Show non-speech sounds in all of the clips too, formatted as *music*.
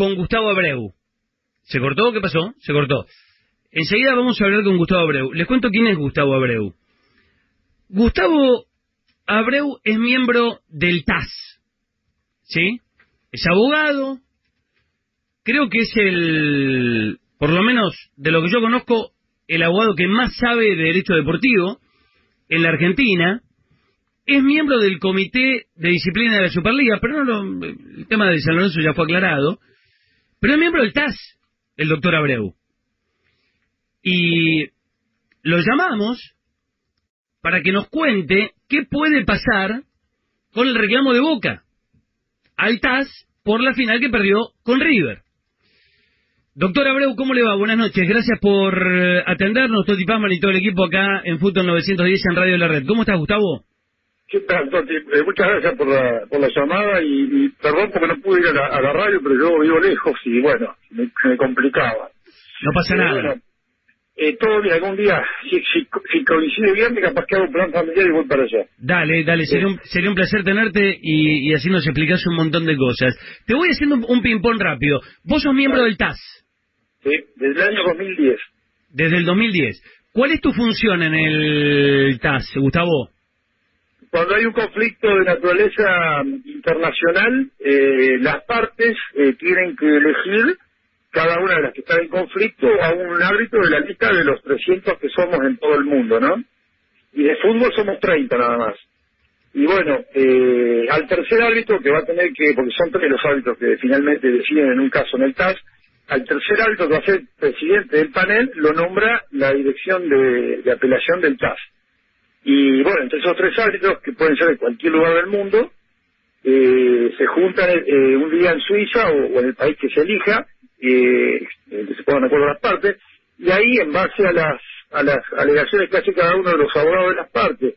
Con Gustavo Abreu. ¿Se cortó? ¿Qué pasó? Se cortó. Enseguida vamos a hablar con Gustavo Abreu. Les cuento quién es Gustavo Abreu. Gustavo Abreu es miembro del TAS. ¿Sí? Es abogado. Creo que es el, por lo menos de lo que yo conozco, el abogado que más sabe de derecho deportivo en la Argentina. Es miembro del comité de disciplina de la Superliga, pero no lo- el tema de San Lorenzo ya fue aclarado. Pero es miembro del TAS, el doctor Abreu. Y lo llamamos para que nos cuente qué puede pasar con el reclamo de Boca al TAS por la final que perdió con River. Doctor Abreu, ¿cómo le va? Buenas noches. Gracias por eh, atendernos, Toti Pazman y todo el equipo acá en Fútbol 910 en Radio de la Red. ¿Cómo estás, Gustavo? ¿Qué tal, Toti? Eh, muchas gracias por la, por la llamada y, y perdón porque no pude ir a la, a la radio, pero yo vivo lejos y bueno, me, me complicaba. No pasa Eh, nada. bueno, eh, todo bien, algún día, si, si, si coincide bien, capaz que hago un plan familiar y voy para allá. Dale, dale, sería un, sería un placer tenerte y, y así nos explicas un montón de cosas. Te voy haciendo un, un ping-pong rápido. Vos sos miembro del TAS ¿sí? Desde el año 2010. desde el 2010. ¿Cuál es tu función en el TAS, Gustavo? Cuando hay un conflicto de naturaleza internacional, eh, las partes eh, tienen que elegir, cada una de las que están en conflicto, a un árbitro de la lista de los 300 que somos en todo el mundo, ¿no? Y de fútbol somos 30 nada más. Y bueno, eh, al tercer árbitro que va a tener que, porque son tres los árbitros que finalmente deciden en un caso en el TAS, al tercer árbitro que va a ser presidente del panel lo nombra la dirección de, de apelación del TAS. Y bueno, entre esos tres árbitros, que pueden ser de cualquier lugar del mundo, eh, se juntan eh, un día en Suiza o, en el país que se elija, eh, se pongan de acuerdo las partes, y ahí en base a las, a las alegaciones que hace cada uno de los abogados de las partes,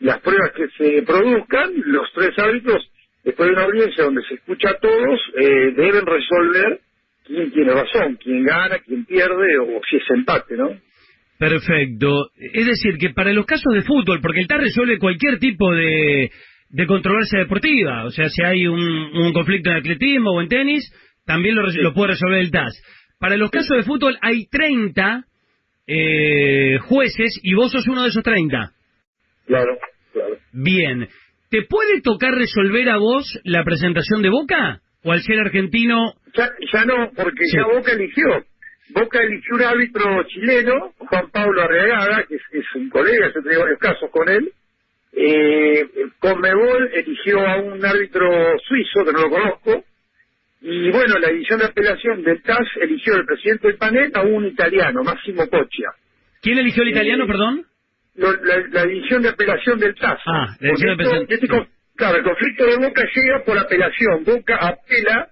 las pruebas que se produzcan, los tres árbitros, después de una audiencia donde se escucha a todos, eh, deben resolver quién tiene razón, quién gana, quién pierde, o si es empate, ¿no? Perfecto. Es decir, que para los casos de fútbol, porque el TAS resuelve cualquier tipo de, de controversia deportiva, o sea, si hay un, un conflicto en atletismo o en tenis, también lo, lo puede resolver el TAS. Para los casos de fútbol hay 30 eh, jueces y vos sos uno de esos 30. Claro, claro. Bien. ¿Te puede tocar resolver a vos la presentación de Boca? ¿O al ser argentino? Ya, ya no, porque Sí. ya Boca eligió. Boca eligió un árbitro chileno, Juan Pablo Arriagada, que es, es un colega, yo tengo varios casos con él. Eh, Conmebol eligió a un árbitro suizo, que no lo conozco. Y bueno, la edición de apelación del TAS eligió el presidente del panel a un italiano, Máximo Coccia. ¿Quién eligió el Eh, italiano, perdón? Lo- la, la edición de apelación del TAS. Ah, la edición de apelación. este claro, el conflicto de Boca llega por apelación. Boca apela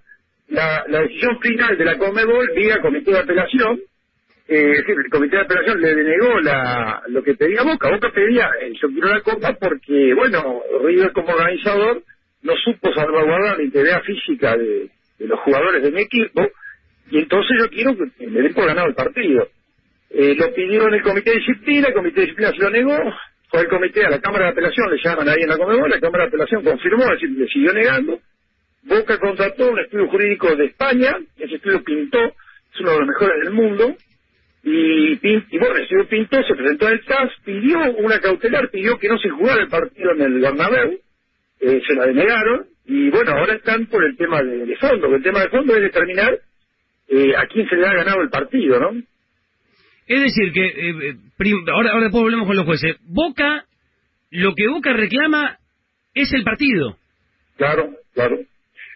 la, la decisión final de la Conmebol vía comité de apelación. Eh, es decir, el comité de apelación le denegó la, lo que pedía Boca. Boca pedía, eh, yo quiero la copa porque, bueno, River como organizador no supo salvaguardar la integridad física de, los jugadores de mi equipo y entonces yo quiero que me den ganado el partido. Eh, lo pidió en el comité de disciplina, el comité de disciplina se lo negó, fue el comité a la Cámara de Apelación, le llaman ahí en la Conmebol, la Cámara de Apelación confirmó, es decir, le siguió negando. Boca contrató un estudio jurídico de España, ese estudio pintó, es uno de los mejores del mundo, y, bueno, el estudio pintó, se presentó en el TAS, pidió una cautelar, pidió que no se jugara el partido en el Bernabéu, eh, se la denegaron, y bueno, ahora están por el tema de, de fondo, que el tema de fondo es determinar eh, a quién se le ha ganado el partido, ¿no? Es decir, que eh, eh, prim- ahora, ahora después volvemos con los jueces. Boca, lo que Boca reclama es el partido. Claro, claro.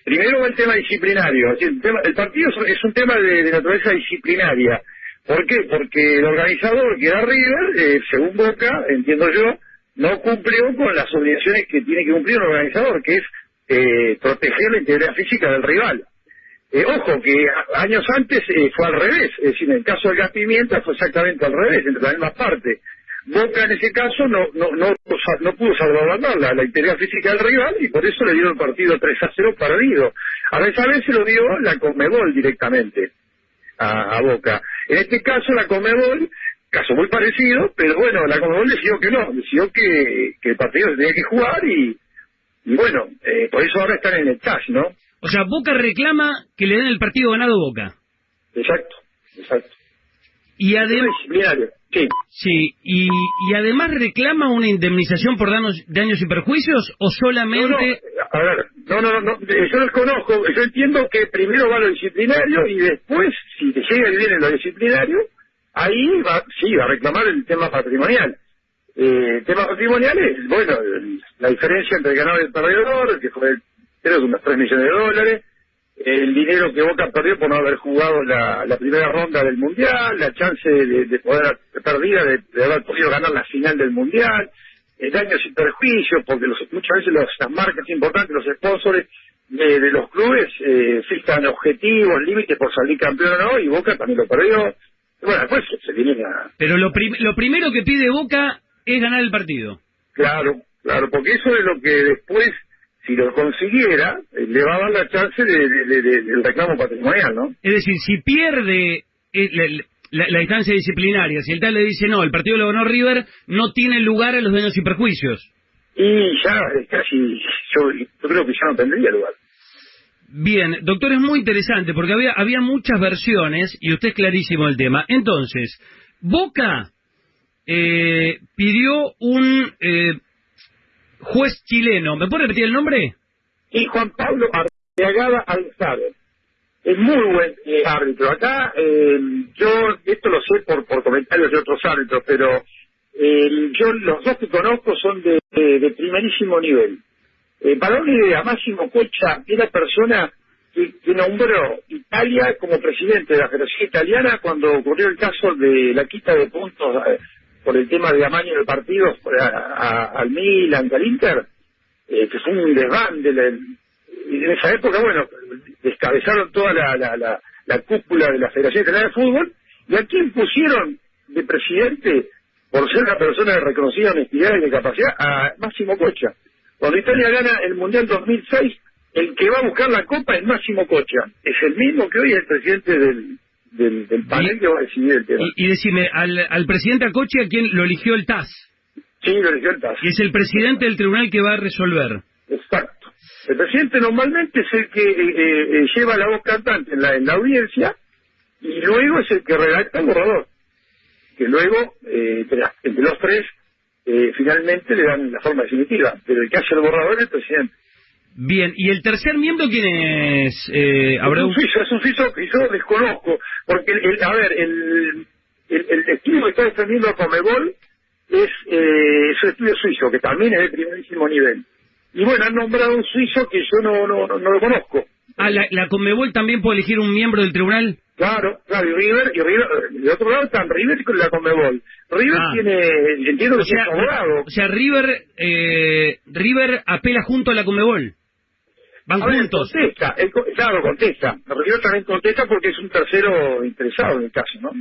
Primero el tema disciplinario. El, partido es- un tema de, naturaleza disciplinaria. ¿Por qué? Porque el organizador, que era River, eh, según Boca, entiendo yo, no cumplió con las obligaciones que tiene que cumplir un organizador, que es eh, proteger la integridad física del rival. Eh, ojo, que años antes eh, fue al revés, es decir, en el caso de Gas Pimienta fue exactamente al revés, entre la misma parte. Boca en ese caso no no no, no pudo salvaguardar la, la integridad física del rival y por eso le dio el partido 3 a 0 perdido. A esa vez se lo dio la Comebol directamente a, Boca. En este caso la Comebol, caso muy parecido, pero bueno, la Comebol decidió que no, decidió que, que el partido se tenía que jugar y, y bueno, eh, por eso ahora están en el TAS, ¿no? O sea, Boca reclama que le den el partido ganado Boca. Exacto, exacto. Y además... Sí. Sí, y, y además reclama una indemnización por daños, daños y perjuicios o solamente... No, no, a ver, no, no, no, yo los conozco, yo entiendo que primero va lo disciplinario y después, si te llega bien en lo disciplinario, ahí va, sí, va a reclamar el tema patrimonial. Eh, el tema patrimonial es, bueno, la diferencia entre el ganador y el perdedor, que fue creo que unos 3 millones de dólares, el dinero que Boca perdió por no haber jugado la, primera ronda del Mundial, la chance de, poder perdida de, haber podido ganar la final del Mundial, el daño sin perjuicio, porque los, muchas veces las marcas importantes, los sponsors de, los clubes eh, fijan objetivos, límites por salir campeón o no, y Boca también lo perdió. Bueno, después se viene a... Pero lo, lo primero que pide Boca es ganar el partido. Claro, claro, porque eso es lo que después si lo consiguiera, eh, le va a dar la chance de, del reclamo patrimonial, ¿no? Es decir, si pierde eh, la, instancia disciplinaria, si el tal le dice no, el partido lo ganó River, no tiene lugar a los daños y perjuicios. Y ya, casi, yo, creo que ya no tendría lugar. Bien, doctor, es muy interesante porque había, había muchas versiones y usted es clarísimo el tema. Entonces, Boca eh, pidió un juez chileno. ¿Me puede repetir el nombre? Sí, Juan Pablo Arteagada Alzado. Es muy buen eh, árbitro. Acá, eh, yo, esto lo sé por, por comentarios de otros árbitros, pero eh, yo los dos que conozco son de, de, primerísimo nivel. para una idea, Máximo Cocha era persona que, nombró Italia como presidente de la Federación Italiana cuando ocurrió el caso de la quita de puntos por el tema de amaño de partidos al Milan, al Inter, eh, que fue un desbande. y en esa época, bueno, descabezaron toda la, la, la, cúpula de la Federación Italiana de Fútbol, y a quién pusieron de presidente, por ser una persona de reconocida honestidad y de capacidad, a Máximo Cocha. Cuando Italia gana el Mundial 2006, el que va a buscar la copa es Máximo Cocha. Es el mismo que hoy es el presidente del, del, panel que va a decidir el tema. Y, decime, al, al presidente Acoche, ¿a quién lo eligió el TAS? Sí, lo eligió el TAS. Y es el presidente del tribunal que va a resolver. Exacto. El presidente normalmente es el que eh, eh, eh, lleva la voz cantante en la, en la audiencia y luego es el que redacta el borrador. Que luego, entre, los tres, finalmente le dan la forma definitiva. Pero el que hace el borrador es el presidente. Bien, ¿y el tercer miembro quién es, eh, Abreu? Es un suizo, es un suizo que yo desconozco, porque, el, a ver, el, el, el estudio que está defendiendo a Comebol es, eh, es un estudio suizo, que también es de primerísimo nivel. Y bueno, han nombrado un suizo que yo no, no, no, lo conozco. Ah, ¿la, ¿la Comebol también puede elegir un miembro del tribunal? Claro, claro, y River, y River, de otro lado están River y la Comebol. River ah. tiene, entiendo que o sea, es abogado. O sea, River, eh, River apela junto a la Comebol. Van juntos. contesta, claro, contesta. River también contesta porque es un tercero interesado en el caso, ¿no?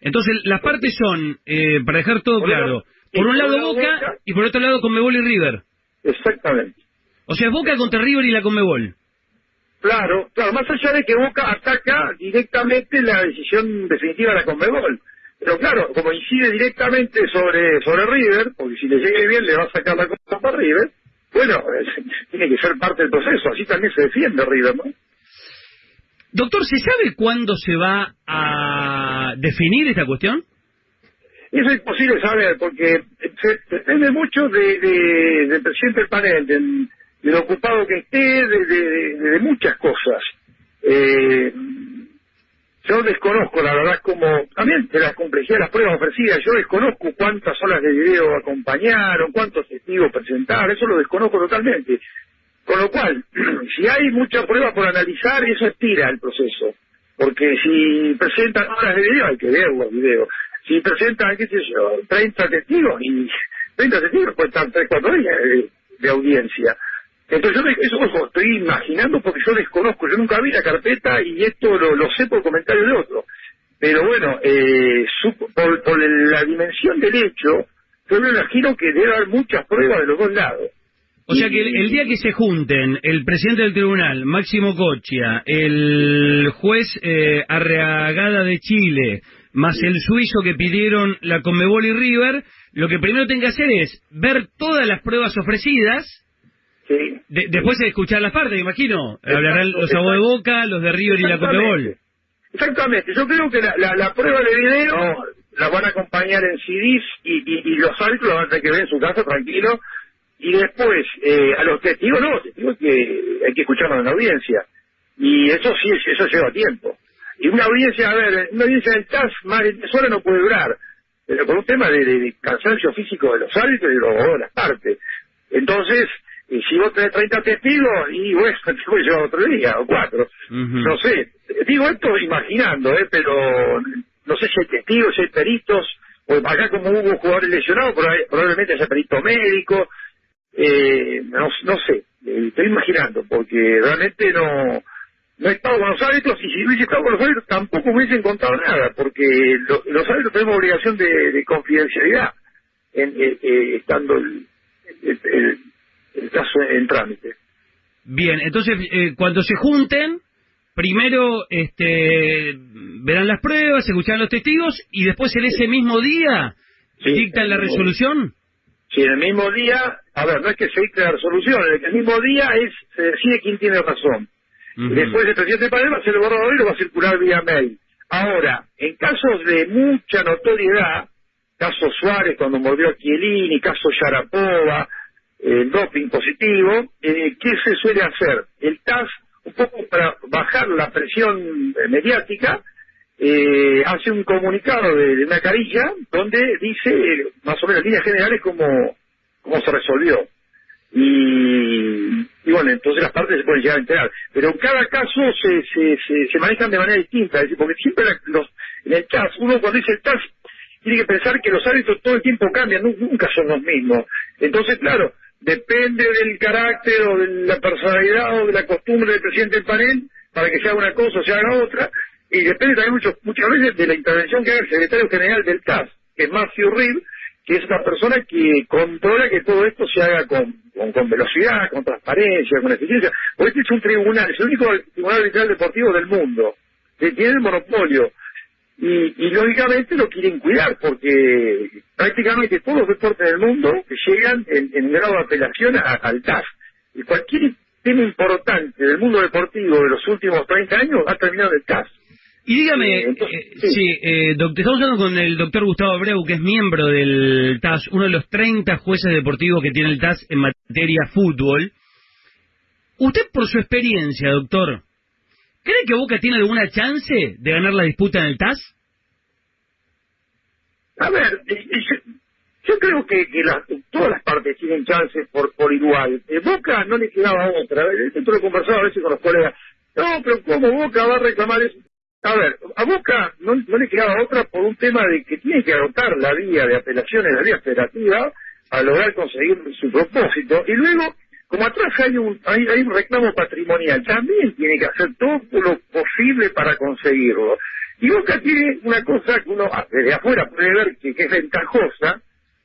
Entonces, las partes son, eh, para dejar todo claro, por un lado Boca, y por otro lado Conmebol y River. Exactamente. O sea, Boca contra River y la Conmebol. Claro, claro, más allá de que Boca ataca directamente la decisión definitiva de la Conmebol. Pero claro, como incide directamente sobre sobre River, porque si le llegue bien le va a sacar la cosa para River, bueno, tiene que ser parte del proceso, así también se defiende River, ¿no? Doctor, ¿se sabe cuándo se va a definir esta cuestión? Eso es imposible saber, porque depende mucho de, del presidente del panel, del, ocupado que esté, de, muchas cosas. Eh, yo desconozco, la verdad, como también de la complejidad de las pruebas ofrecidas, yo desconozco cuántas horas de video acompañaron, cuántos testigos presentaron, eso lo desconozco totalmente. Con lo cual, *clears throat* si hay mucha prueba por analizar, eso estira el proceso. Porque si presentan horas de video, hay que ver los videos. Si presentan, qué sé yo, 30 testigos, y 30 testigos pueden estar 3, 4 días de, audiencia. Entonces, yo eso ojo, estoy imaginando porque yo desconozco, yo nunca vi la carpeta y esto lo, lo sé por comentarios de otro. Pero bueno, eh, su- por, por la dimensión del hecho, yo me imagino que debe haber muchas pruebas de los dos lados. O sea que el, el día que se junten el presidente del tribunal, Máximo Cochia, el juez eh, Arreagada de Chile, más el suizo que pidieron la Conmebol y River, lo que primero tienen que hacer es ver todas las pruebas ofrecidas, Sí. de- después de escuchar las partes, imagino. Hablarán los abogados de. Boca, los de River y la Conmebol. Exactamente, yo creo que la, la, la prueba de video la van a acompañar en CDs y, y, y los árbitros van a tener que ver en su casa tranquilo y después eh, a los testigos no, los testigos que hay que escucharlos en la audiencia y eso sí, eso lleva tiempo y una audiencia, a ver, una audiencia del TAS más de 10 horas no puede durar pero por un tema de, de- de cansancio físico de los árbitros y de, los- de las partes entonces y si vos tenés 30 testigos y bueno, *laughs* te puede llevar otro día o cuatro no sé, digo esto imaginando, ¿eh? pero no sé si hay testigos, si hay peritos, o acá como hubo jugadores lesionados, proba- probablemente haya perito médico, eh, no, no sé, eh, estoy imaginando, porque realmente no no he estado con los árbitros y si hubiese estado con los árbitros tampoco me hubiesen contado nada, porque lo- los árbitros tenemos obligación de, de confidencialidad en, eh, eh, estando el, el- el- el caso en trámite. Bien, entonces eh, cuando se junten, primero este, verán las pruebas, escucharán los testigos y después en ese mismo día Sí, dictan la resolución. Si en el mismo día, a ver, no es que se dicte la resolución, en el mismo día es se decide quién tiene razón. Y después el presidente Padel va a hacer el borrador y lo va a circular vía mail. Ahora, en casos de mucha notoriedad, caso Suárez cuando mordió a Chiellini, caso Yarapova, el doping positivo, eh, ¿qué se suele hacer? El TAS, un poco para bajar la presión eh, mediática, eh, hace un comunicado de, de una carilla donde dice eh, más o menos en líneas generales cómo, cómo se resolvió. Y, y bueno, entonces las partes se pueden llegar a enterar. Pero en cada caso se, se, se, se manejan de manera distinta, porque siempre los, en el TAS, uno cuando dice el TAS tiene que pensar que los árbitros todo el tiempo cambian, nu- nunca son los mismos. Entonces, claro, depende del carácter o de la personalidad o de la costumbre del presidente del panel para que se haga una cosa o se haga otra, y depende también mucho, muchas veces de la intervención que haga el secretario general del TAS, que es Matthew Reed, que es una persona que controla que todo esto se haga con, velocidad, con transparencia, con eficiencia. Porque este es un tribunal, es el único tribunal arbitral deportivo del mundo, que tiene el monopolio. Y, y lógicamente lo quieren cuidar porque prácticamente todos los deportes del mundo llegan en, en grado de apelación a- al TAS. Y cualquier tema importante del mundo deportivo de los últimos 30 años ha terminado en el TAS. Y dígame, Eh, entonces, eh, sí. sí, eh, doc- estamos hablando con el doctor Gustavo Abreu, que es miembro del TAS, uno de los 30 jueces deportivos que tiene el TAS en materia fútbol. Usted, por su experiencia, doctor, ¿cree que Boca tiene alguna chance de ganar la disputa en el TAS? A ver, eh, eh, yo, yo creo que, que todas las partes tienen chances por, por igual. Eh, Boca no le quedaba otra. A ver, Esto lo he conversado a veces con los colegas. No, pero ¿cómo Boca va a reclamar eso? A ver, a Boca no, le quedaba otra por un tema de que tiene que adoptar la vía de apelaciones, la vía federativa, para lograr conseguir su propósito. Y luego, como atrás hay un, hay, hay un reclamo patrimonial, también tiene que hacer todo lo posible para conseguirlo. Y Boca tiene una cosa que uno ah, desde afuera puede ver que, es ventajosa,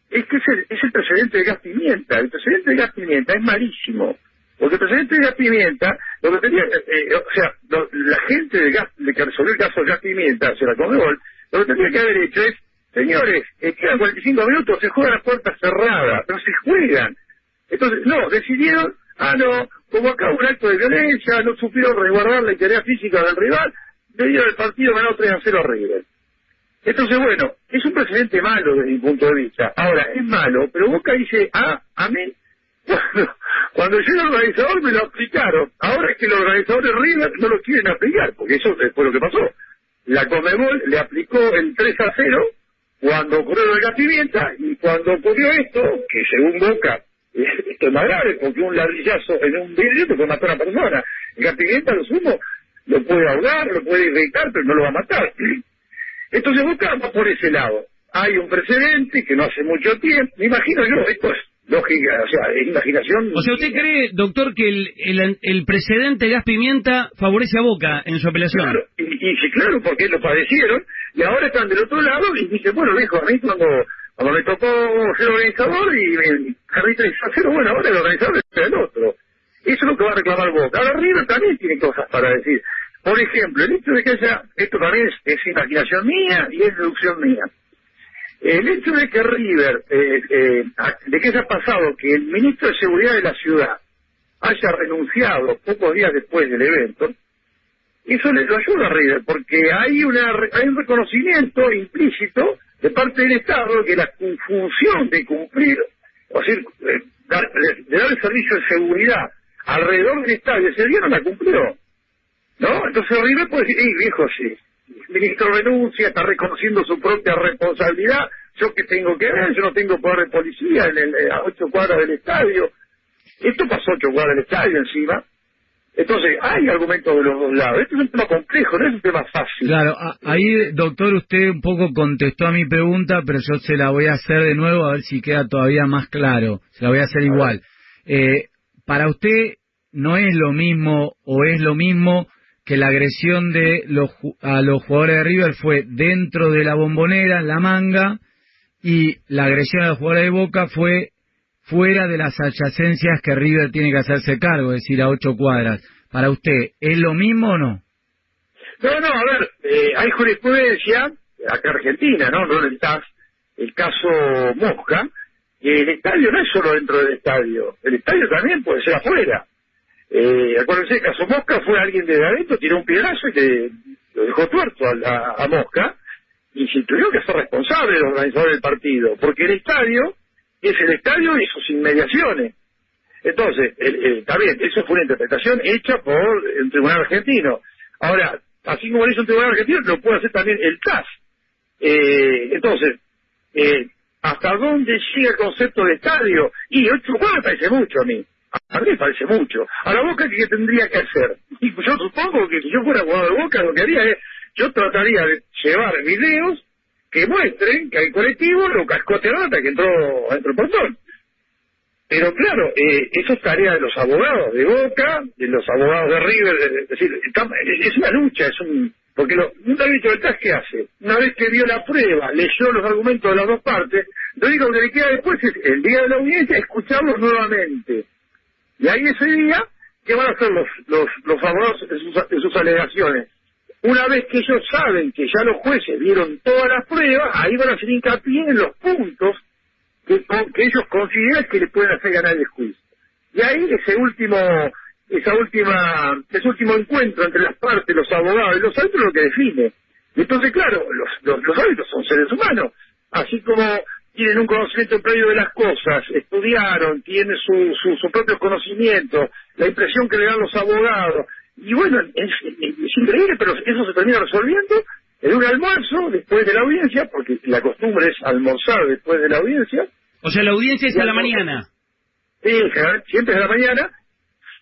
es que es el, es el precedente de gas pimienta. El precedente de gas pimienta es malísimo. Porque el precedente de gas pimienta, lo que tenía, eh, eh, o sea, la gente de, gas, de que resolvió el caso de gas pimienta, o sea, la Conmebol, lo que tenía que haber hecho es, señores, eh, quedan 45 minutos, se juegan las puertas cerradas, pero se juegan. Entonces, no, decidieron, ah, no, como acá un acto de violencia, no supieron resguardar la integridad física del rival, dieron el partido ganado 3 a 0 a River. Entonces, bueno, es un precedente malo desde mi punto de vista. Ahora, es malo, pero Boca dice, ah, a mí, *laughs* cuando, yo era organizador me lo aplicaron. Ahora es que los organizadores River no lo quieren aplicar, porque eso fue lo que pasó. La Comebol le aplicó el 3 a 0 cuando ocurrió la pimienta y cuando ocurrió esto, que según Boca, *laughs* esto es más grave, porque un ladrillazo en un vidrio te puede matar a una persona. El gas pimienta, lo sumo, lo puede ahogar, lo puede irritar, pero no lo va a matar. *clears throat* Entonces va por ese lado. Hay un precedente que no hace mucho tiempo, me imagino yo, esto es lógica, o sea, es imaginación. O sea, ¿usted cree, doctor, que el, el, el precedente Gas Pimienta favorece a Boca en su apelación? Claro, y, y sí, claro, porque lo padecieron, y ahora están del otro lado y dicen, bueno, viejo, a mí cuando, cuando me tocó ser organizador y dice, cero, bueno, ahora el organizador es el otro. Eso es lo que va a reclamar Boca. Ahora River también tiene cosas para decir. Por ejemplo, el hecho de que haya, esto también es, es imaginación mía y es deducción mía. El hecho de que River, eh, eh, de que haya pasado que el ministro de Seguridad de la ciudad haya renunciado pocos días después del evento, eso le lo ayuda a River, porque hay, una, hay un reconocimiento implícito de parte del Estado que la función de cumplir, o sea, eh, de, dar el servicio de seguridad alrededor del estadio ese día no la cumplió. ¿No? Entonces River puede decir, viejo, sí, el ministro renuncia, está reconociendo su propia responsabilidad, yo que tengo que ver, yo no tengo poder de policía en el, a ocho cuadras del estadio. Esto pasó ocho cuadras del estadio encima. Entonces, hay argumentos de los dos lados. Esto es un tema complejo, no es un tema fácil. Claro, ahí, doctor, usted un poco contestó a mi pregunta, pero yo se la voy a hacer de nuevo a ver si queda todavía más claro. Se la voy a hacer igual. Eh, para usted, ¿no es lo mismo o es lo mismo que la agresión de los, a los jugadores de River fue dentro de la bombonera, en la manga, y la agresión a los jugadores de Boca fue fuera de las adyacencias que River tiene que hacerse cargo, es decir, a ocho cuadras. Para usted, ¿es lo mismo o no? No, no, a ver, eh, hay jurisprudencia, acá en Argentina, ¿no? No el TAS, el caso Mosca, y el estadio no es solo dentro del estadio, el estadio también puede ser afuera. Eh, acuérdense, el caso Mosca fue alguien de adentro, tiró un piedrazo y le, lo dejó tuerto a, a Mosca, y se tuvieron que ser responsable los organizadores del partido, porque el estadio es el estadio y sus inmediaciones. Entonces, está bien, eso fue una interpretación hecha por el Tribunal Argentino. Ahora, así como lo hizo el Tribunal Argentino, lo puede hacer también el CAS. Eh, entonces, eh, ¿hasta dónde llega el concepto de estadio? Y ocho me parece mucho a mí. A mí me parece mucho. A la Boca, ¿qué tendría que hacer? Y yo supongo que si yo fuera jugador de Boca, lo que haría es, yo trataría de llevar videos que muestren que hay colectivo lo cascotearon hasta que entró dentro portón. Pero claro, eh, eso es tarea de los abogados de Boca, de los abogados de River, es decir, es una lucha, es un... Porque lo, un árbitro del TAS, ¿qué hace? Una vez que vio la prueba, leyó los argumentos de las dos partes, lo único que le queda después es, el día de la audiencia, escucharlos nuevamente. Y ahí ese día, ¿qué van a hacer los, los, los abogados en en sus alegaciones? Una vez que ellos saben que ya los jueces vieron todas las pruebas, ahí van a hacer hincapié en los puntos que, que ellos consideran que le pueden hacer ganar el juicio. Y ahí ese último, esa última, ese último encuentro entre las partes, los abogados y los árbitros lo que define. Entonces, claro, los, los, los son seres humanos, así como tienen un conocimiento previo de las cosas, estudiaron, tienen su, su, su propio conocimiento, la impresión que le dan los abogados, y bueno, es, increíble, pero eso se termina resolviendo en un almuerzo después de la audiencia, porque la costumbre es almorzar después de la audiencia. O sea, la audiencia es a la mañana. Sí, siempre es a la mañana.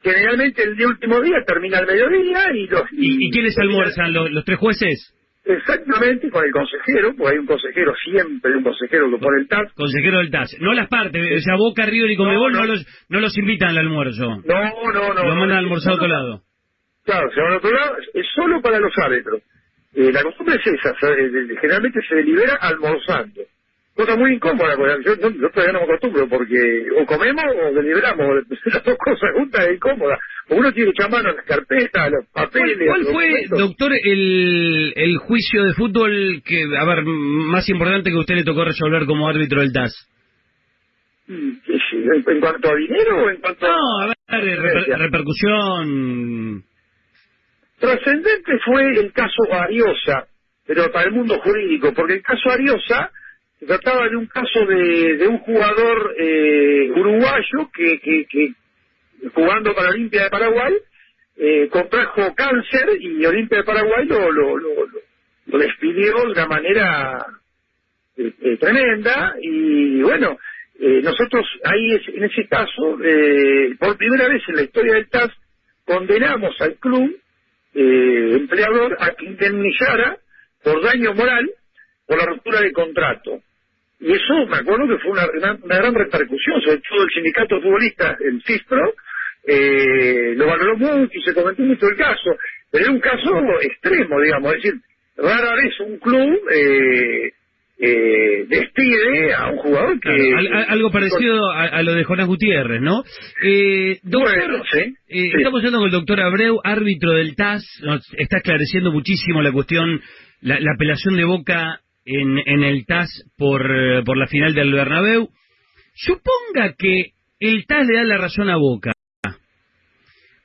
Generalmente el día último día termina al mediodía y los... ¿Y, quiénes almuerzan? ¿Los, tres jueces? Exactamente, con el consejero, porque hay un consejero siempre, un consejero que pone el TAS. Consejero del TAS. No las partes, o sea, Boca, River y Comebol no, los, no los invitan al almuerzo. No, no, no. Los mandan a almorzar a otro lado. Claro, se van a otro lado, es solo para los árbitros. Eh, la costumbre es esa, generalmente se delibera almorzando. Cosa muy incómoda, yo, yo, todavía no me acostumbro, porque o comemos o deliberamos, *laughs* las dos cosas juntas es incómoda. Uno tiene que echar mano a las carpetas, a los papeles. ¿Cuál, fue, doctor, el, el juicio de fútbol que, a ver, más importante que usted le tocó resolver como árbitro del TAS? Mm, ¿En, cuanto a dinero o en cuanto no, a... ver, repercusión Trascendente fue el caso Ariosa, pero para el mundo jurídico, porque el caso Ariosa se trataba de un caso de, de un jugador eh, uruguayo que, que, que, jugando para Olimpia de Paraguay eh, contrajo cáncer y Olimpia de Paraguay lo, lo, lo, lo despidió de una manera eh, eh tremenda y bueno, eh, nosotros ahí en ese caso, por primera vez en la historia del TAS, condenamos al club eh, empleador a que indemnizara por daño moral por la ruptura de contrato. Y eso me acuerdo que fue una, una, gran repercusión, sobre todo el sindicato futbolista, el CISPRO, eh, lo valoró mucho y se comentó mucho el caso, pero era un caso extremo, digamos, es decir, rara vez un club eh, eh, despide a un jugador que... algo parecido a, lo de Jonás Gutiérrez, ¿no? Eh, doctor, eh, estamos hablando con el doctor Abreu, árbitro del TAS, nos está esclareciendo muchísimo la cuestión, la, apelación de Boca en, en el TAS por, por la final del Bernabéu. Suponga que el TAS le da la razón a Boca.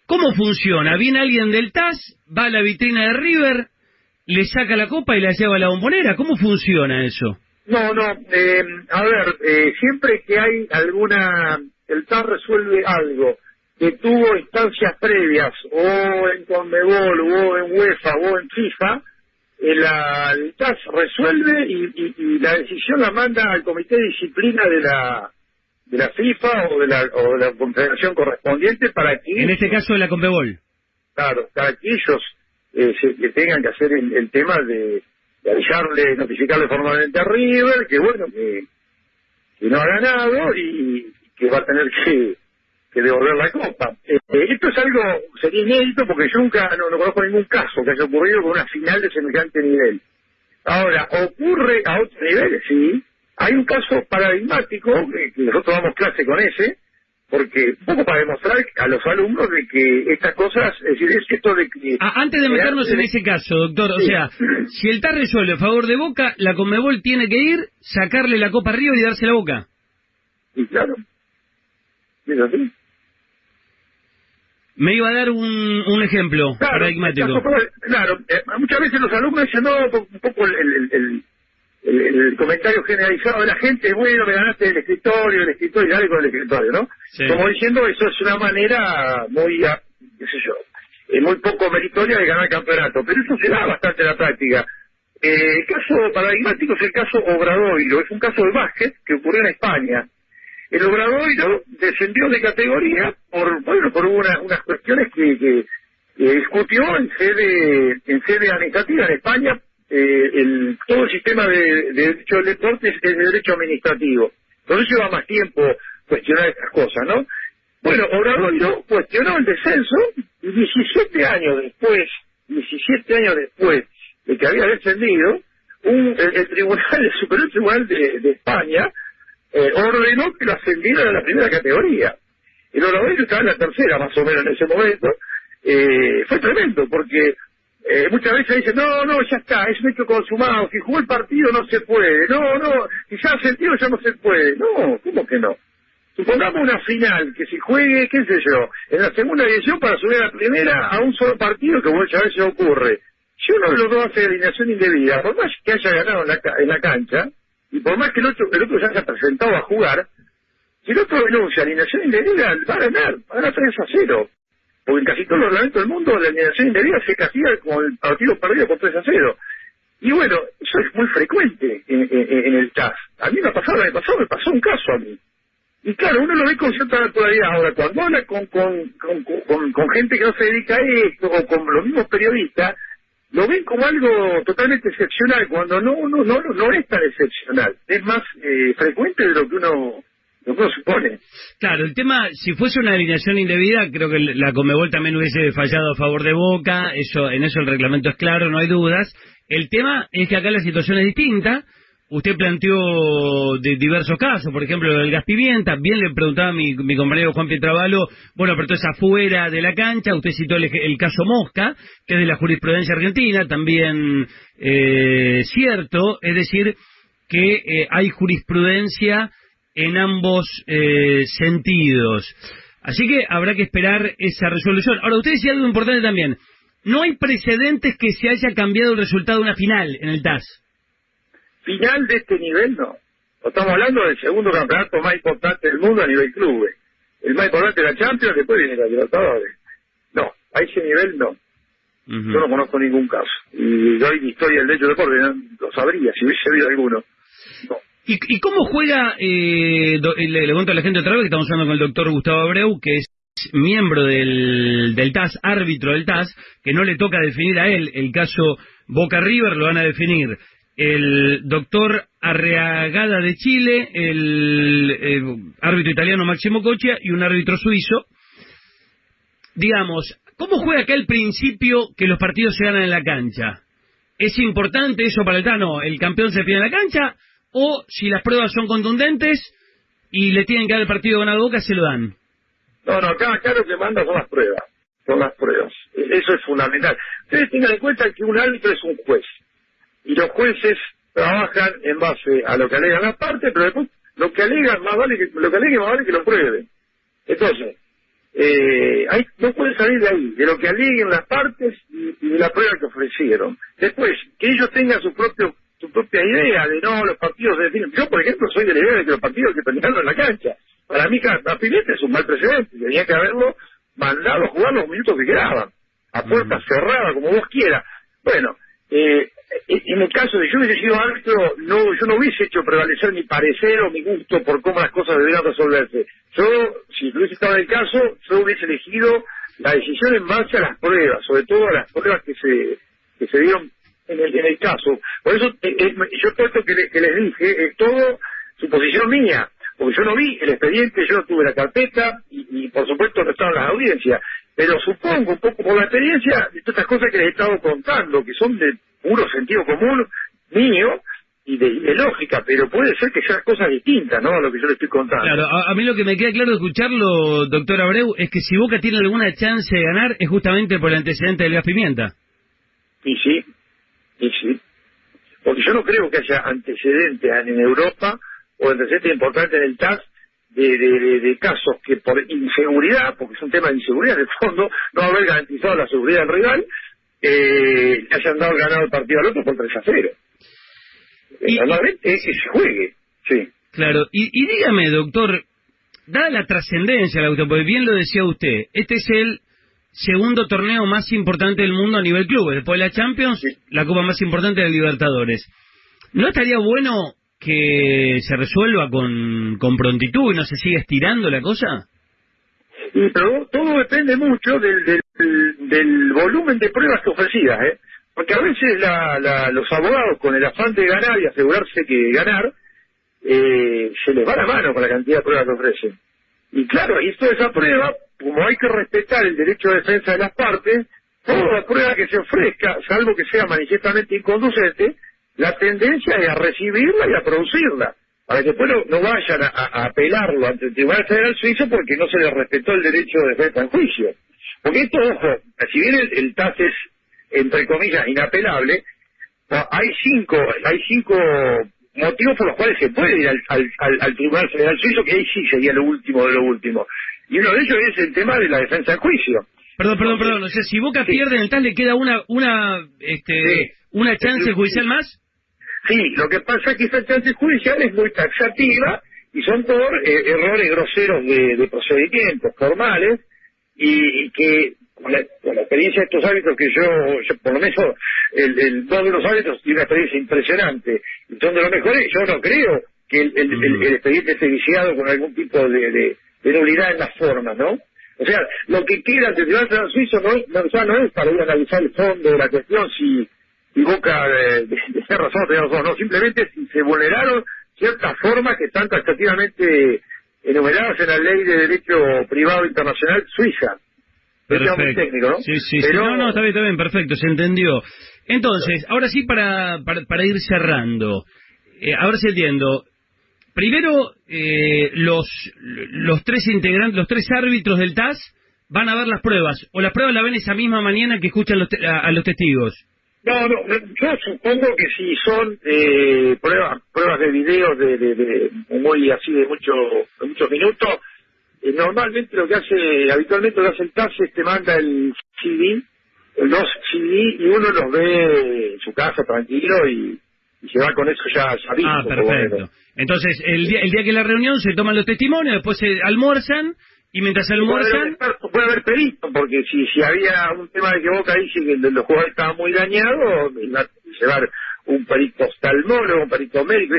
¿Cómo funciona? Viene alguien del TAS, va a la vitrina de River, le saca la copa y la lleva a la bombonera. ¿Cómo funciona eso? No, no. Eh, a ver, eh, siempre que hay alguna... El TAS resuelve algo que tuvo instancias previas, o en Conmebol, o en UEFA, o en FIFA, el, el TAS resuelve y, la decisión la manda al comité de disciplina de la de la FIFA o de la, o de la confederación correspondiente para que... En este caso de la Conmebol. Claro, para que ellos eh, que tengan que hacer el, tema de, avisarle, notificarle formalmente a River que bueno, que, no ha ganado y que va a tener que, devolver la copa. Eh, esto es algo, sería inédito porque yo nunca, no, conozco ningún caso que haya ocurrido con una final de semejante nivel. Ahora, ocurre a otro nivel, sí. Hay un caso paradigmático, que nosotros damos clase con ese, porque un poco para demostrar a los alumnos de que estas cosas, es decir, es esto de que... Ah, antes de meternos en ese caso, doctor, o sea, si el TAR resuelve a favor de Boca, la Conmebol tiene que ir, sacarle la copa arriba y darse la Boca. Y claro, es así. Me iba a dar un, un ejemplo paradigmático. claro, eh, muchas veces los alumnos dicen, no, un poco el el, comentario generalizado de la gente, bueno, me ganaste el escritorio, el escritorio, dale con el escritorio, ¿no? Como diciendo, eso es una manera muy, ah, qué sé yo, eh, muy poco meritoria de ganar el campeonato, pero eso se da bastante en la práctica. Eh, el caso paradigmático es el caso Obradoiro, es un caso de básquet que ocurrió en España. El Obradoiro descendió de categoría por, bueno, por unas cuestiones que, que, discutió en sede, en sede administrativa en España eh, el, todo el sistema de, derecho del deporte es, de derecho administrativo. Entonces lleva más tiempo cuestionar estas cosas, ¿no? Bueno, Obradoiro cuestionó el descenso y 17 años después, 17 años después de que había descendido, un, el, Tribunal, el Superior Tribunal de, España eh, ordenó que lo ascendiera a la primera categoría. El Obradoiro estaba en la tercera, más o menos, en ese momento. Eh, fue tremendo, porque eh, muchas veces dicen, no, no, ya está, es un hecho consumado, si jugó el partido no se puede, no, no, si ya ha sentido ya no se puede, no, ¿cómo que no? Supongamos una final, que si juegue, qué sé yo, en la segunda edición para subir a la primera a un solo partido, que muchas veces ocurre. Si uno de los dos hace alineación indebida, por más que haya ganado en la, en la cancha, y por más que el otro, el otro ya haya presentado a jugar, si el otro denuncia alineación indebida, va a ganar, va a ganar 3 a 0 porque en casi todos los reglamentos del mundo la alineación indebida se castiga como el partido perdido por 3 a 0. Y bueno, eso es muy frecuente en, el TAS. A mí me ha pasado, me pasó, me pasó un caso a mí. Y claro, uno lo ve con cierta naturalidad. Ahora, cuando habla con, con, con, con, gente que no se dedica a esto, o con los mismos periodistas, lo ven como algo totalmente excepcional, cuando no no no, no es tan excepcional. Es más eh, frecuente de lo que uno Claro, el tema, si fuese una alineación indebida, creo que la Comebol también hubiese fallado a favor de Boca, eso en eso el reglamento es claro, no hay dudas. El tema es que acá la situación es distinta. Usted planteó de diversos casos, por ejemplo, el gas pimienta. Bien le preguntaba a mi, compañero Juan Pietrabalo, bueno, pero es afuera de la cancha. Usted citó el, caso Mosca, que es de la jurisprudencia argentina, también eh, cierto. Es decir, que eh, hay jurisprudencia en ambos eh, sentidos. Así que habrá que esperar esa resolución. Ahora, usted decía algo importante también. No hay precedentes que se haya cambiado el resultado de una final en el TAS. Final de este nivel no. Estamos hablando del segundo campeonato más importante del mundo a nivel club. El más importante de la Champions, después viene la Libertadores. No, a ese nivel no. Yo no conozco ningún caso. Y doy mi historia del derecho de deporte, lo sabría si hubiese habido alguno. No. ¿Y, cómo juega, eh, le, cuento a la gente otra vez que estamos hablando con el doctor Gustavo Abreu, que es miembro del, del TAS, árbitro del TAS, que no le toca definir a él el caso Boca River, lo van a definir el doctor Arreagada de Chile, el, eh, árbitro italiano Máximo Cochia y un árbitro suizo. Digamos, ¿cómo juega acá el principio que los partidos se ganan en la cancha? ¿Es importante eso para el Tano? ¿El campeón se pide en la cancha? ¿O si las pruebas son contundentes y le tienen que dar el partido ganado boca, se lo dan? No, no, acá, acá lo que manda son las pruebas. Son las pruebas. Eso es fundamental. Ustedes tengan en cuenta que un árbitro es un juez. Y los jueces trabajan en base a lo que alegan las partes, pero después lo que alegan más vale que lo que aleguen más vale que lo prueben. Entonces, eh, hay, no pueden salir de ahí, de lo que aleguen las partes y, y de la prueba que ofrecieron. Después, que ellos tengan su propio su propia idea de no, los partidos se definen. Yo, por ejemplo, soy de la idea de que los partidos hay que terminarlo en la cancha. Para mí, Capilete es un mal precedente. Tenía que haberlo mandado a jugar los minutos que quedaban, a puerta cerrada, como vos quieras. Bueno, eh, en el caso de yo hubiese sido árbitro, no, yo no hubiese hecho prevalecer mi parecer o mi gusto por cómo las cosas deberían resolverse. Yo, si hubiese estado en el caso, yo hubiese elegido la decisión en base a las pruebas, sobre todo a las pruebas que se, que se dieron en el, en el caso. Por eso, eh, eh, yo todo esto que, que les dije, es todo suposición mía, porque yo no vi el expediente, yo no tuve la carpeta y, y por supuesto no estaban las audiencias. Pero supongo, un poco por la experiencia, de todas estas cosas que les he estado contando, que son de puro sentido común mío y de, y de lógica, pero puede ser que sean cosas distintas, ¿no? A lo que yo le estoy contando. Claro, a, a mí lo que me queda claro de escucharlo, doctor Abreu, es que si Boca tiene alguna chance de ganar es justamente por el antecedente del gas pimienta. Y sí, y sí. Porque yo no creo que haya antecedentes en Europa o antecedentes importantes en el TAS de, de, de, de casos que por inseguridad, porque es un tema de inseguridad en el fondo, no haber garantizado la seguridad del rival, eh, hayan dado ganado el partido al otro por 3 a 0. Y- Normalmente es que se juegue, sí. Claro, y, y dígame, doctor, dada la trascendencia, Lauto, porque bien lo decía usted, este es el segundo torneo más importante del mundo a nivel club. Después de la Champions, la copa más importante de Libertadores. ¿No estaría bueno que se resuelva con, con prontitud y no se siga estirando la cosa? Y pero todo depende mucho del, del, del volumen de pruebas ofrecidas, ¿eh? Porque a veces la, la, los abogados, con el afán de ganar y asegurarse que ganar, eh, se les va la mano con la cantidad de pruebas que ofrecen. Y claro, toda esa prueba, como hay que respetar el derecho de defensa de las partes, toda prueba que se ofrezca, salvo que sea manifiestamente inconducente, la tendencia es a recibirla y a producirla, para que después no, no vayan a, apelarlo ante el Tribunal Federal Suizo porque no se les respetó el derecho de defensa en juicio. Porque esto, ojo, si bien el, el TAS es, entre comillas, inapelable, no, hay cinco, hay cinco motivos por los cuales se puede ir al, al, al- al Tribunal Federal Suizo, que ahí sí sería lo último de lo último. Y uno de ellos es el tema de la defensa en juicio. Perdón, perdón, perdón. O sea, si Boca Sí. pierde en el TAS, ¿le queda una una este Sí. una chance judicial más? Sí, lo que pasa es que esa chance judicial es muy taxativa y son por eh, errores groseros de, de procedimientos formales y, y que con la, con la experiencia de estos árbitros que yo, yo por lo menos, el, el, dos de los árbitros tiene una experiencia impresionante y son de los mejores, yo no creo que el, el, el- el expediente esté viciado con algún tipo de, de, de nulidad en las formas, ¿no? O sea, lo que queda ante el Tribunal Suizo no, no, ya no es para ir a analizar el fondo de la cuestión si y Boca de, de, de ser razón o tener razón, no, simplemente si se vulneraron ciertas formas que están taxativamente enumeradas en la ley de derecho privado internacional suiza. Es muy técnico, ¿no? Sí, sí, sí. Pero, No, no, está bien, está bien, perfecto, se entendió. Entonces, ahora sí para, para, para ir cerrando. Eh, ahora sí entiendo. Primero, eh, los, los tres integrantes, los tres árbitros del TAS van a ver las pruebas, o las pruebas la ven esa misma mañana que escuchan los te- a, a los testigos. No, no, no, yo supongo que si son eh, pruebas pruebas de videos de, de, de muy así de mucho de muchos minutos, eh, normalmente lo que hace, habitualmente lo que hace el TAS es te manda el CD, los CD y uno los ve en su casa tranquilo y, y se va con eso ya, visto, Ah, perfecto. Entonces, el día, el día que la reunión se toman los testimonios, después se almuerzan, y mientras Puede haber, almuerzan... puede haber perito, porque si, si había un tema de que Boca dice que los jugadores estaba muy dañado, iba a llevar un perito oftalmólogo, un perito médico,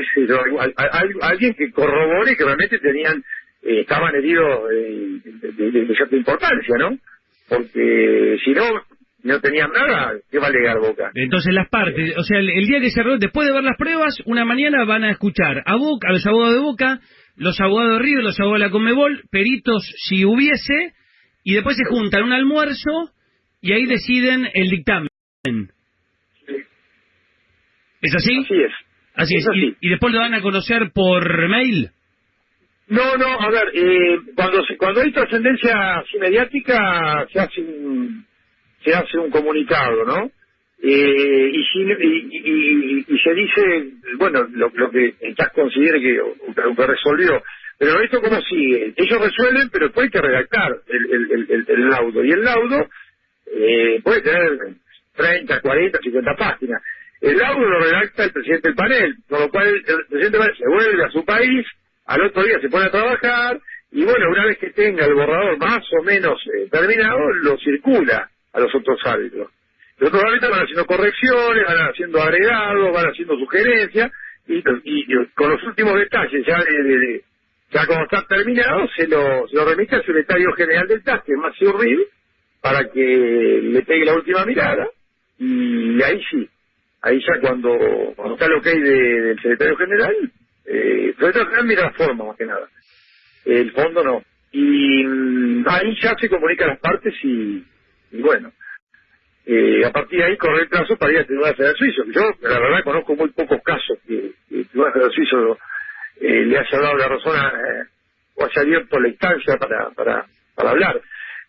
al- alguien que corrobore que realmente tenían, eh, estaban heridos eh, de, de- de cierta importancia, ¿no? Porque si no, no tenían nada, ¿qué va a alegar Boca? Entonces las partes, o sea, el, el día que se después de ver las pruebas, una mañana van a escuchar a Boca, a los abogados de Boca, los abogados de River, los abogados de la Conmebol, peritos si hubiese, y después se juntan un almuerzo y ahí deciden el dictamen. ¿Es así? Así es. Así es. Es así. ¿Y, y después lo van a conocer por mail? No, no, a ver, eh, cuando cuando hay trascendencia así mediática se hace un se hace un comunicado, ¿no? Eh, y, si, y, y- y- se dice, bueno, lo, que estás considere que, que resolvió. Pero esto cómo sigue? Ellos resuelven, pero después hay que redactar el, el, el- el laudo. Y el laudo eh, puede tener 30, 40, 50 páginas. El laudo lo redacta el presidente del panel, con lo cual el presidente del panel se vuelve a su país, al otro día se pone a trabajar, y bueno, una vez que tenga el borrador más o menos eh, terminado, lo circula a los otros árbitros. Los otros árbitros van haciendo correcciones, van haciendo agregados, van haciendo sugerencias, y, con los últimos detalles ya de, ya cuando está terminado, se lo, se lo remite al secretario general del TAS, que es Ril, para que le pegue la última mirada, y ahí sí, ahí ya cuando, cuando está el ok de- del secretario general, eh, secretario general mira la forma más que nada, el fondo no. Y mm, ahí ya se comunica a las partes y, y bueno, eh, a partir de ahí corre el plazo para ir al Tribunal Federal Suizo. Yo, la verdad, conozco muy pocos casos que, que el Tribunal Federal Suizo eh, le haya dado la razón a, eh, o haya abierto la instancia para, para, para hablar,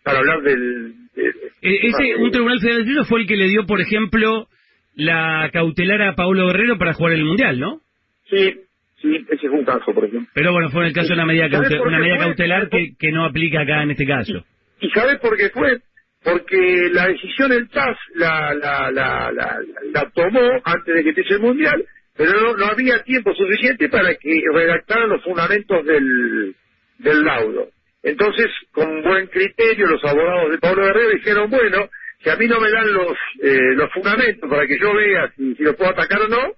para hablar del... de- Eh, ese, un tribunal federal suizo fue el que le dio, por ejemplo, la cautelar a Paulo Guerrero para jugar el Mundial, ¿no? Sí, sí, ese fue un caso, por ejemplo. Pero bueno, fue en el caso de una medida, ¿Sabes caute- por una qué medida fue? cautelar que, que no aplica acá en este caso. ¿Y sabes por qué fue? Porque la decisión el TAS la, la, la, la, la tomó antes de que empiece el Mundial, pero no, no había tiempo suficiente para que redactaran los fundamentos del, del laudo. Entonces, con buen criterio, los abogados de Pablo Guerrero dijeron, bueno, si a mí no me dan los, eh, los fundamentos para que yo vea si, si lo puedo atacar o no,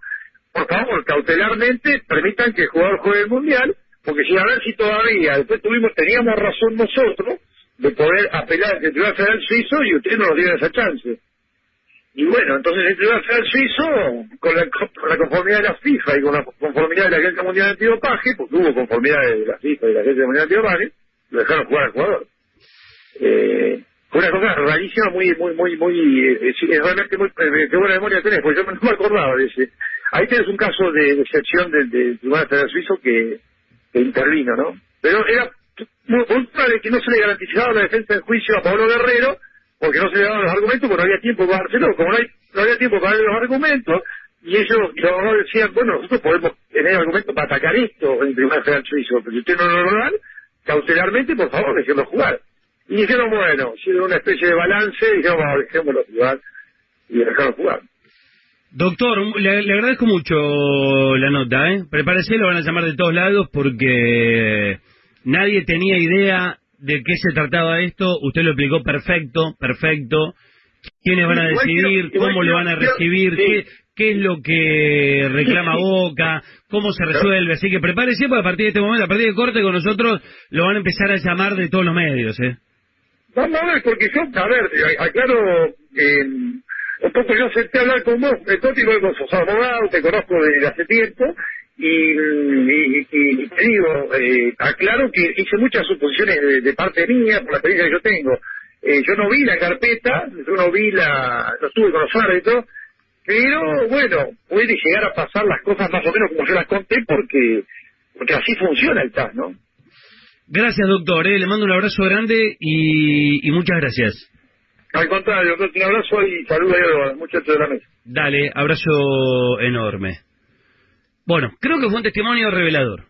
por favor, cautelarmente permitan que el jugador juegue el Mundial, porque si a ver si todavía, después tuvimos, teníamos razón nosotros de poder apelar al Tribunal Federal Suizo y ustedes no nos dieron esa chance. Y bueno, entonces el Tribunal Federal Suizo, con la, con la conformidad de la FIFA y con la conformidad de la Agencia Mundial de Antidopaje, porque hubo conformidad de la FIFA y la Agencia Mundial de Antidopaje, lo dejaron jugar al jugador. Eh, fue una cosa rarísima, muy, muy, muy, muy, eh, es, realmente muy, eh, qué buena memoria tenés, porque yo no me acordaba de ese. Ahí tenés un caso de, de excepción del, del Tribunal Federal Suizo que, intervino, ¿no? Pero era muy, probable que no se le garantizaba la defensa en juicio a Pablo Guerrero, porque no se le daban los argumentos, porque no había tiempo para dárselo, como no, hay, no había tiempo para darle los argumentos, y ellos, los decían, bueno, nosotros podemos tener argumentos para atacar esto en el Tribunal Federal Suizo, pero si usted no lo dan, cautelarmente, por favor, déjenlo jugar. Y dijeron, bueno, hicieron una especie de balance, y dijeron, bueno, dejémoslo jugar, y dejaron jugar. Doctor, le, le agradezco mucho la nota, ¿eh? Prepárese, lo van a llamar de todos lados porque nadie tenía idea de qué se trataba esto. Usted lo explicó perfecto, perfecto. ¿Quiénes van a decidir? ¿Cómo lo van a recibir? ¿Qué, qué es lo que reclama. *laughs* Boca? ¿Cómo se resuelve? Así que prepárese porque a partir de este momento, a partir de corte con nosotros, lo van a empezar a llamar de todos los medios, ¿eh? Vamos a ver, porque yo, a ver, a- aclaro, eh, poco yo acepté hablar con vos, Toti, luego sos abogado, te conozco desde hace tiempo, y, te digo, eh, aclaro que hice muchas suposiciones de, de parte mía, por la experiencia que yo tengo. Eh, yo no vi la carpeta, yo no vi la, no estuve con los árbitros, pero bueno, puede llegar a pasar las cosas más o menos como yo las conté, porque, porque así funciona el TAS, ¿no? Gracias, doctor. ¿eh? Le mando un abrazo grande y, y muchas gracias. Al contrario, un abrazo y saludo a los muchachos de la mesa. Dale, abrazo enorme. Bueno, creo que fue un testimonio revelador.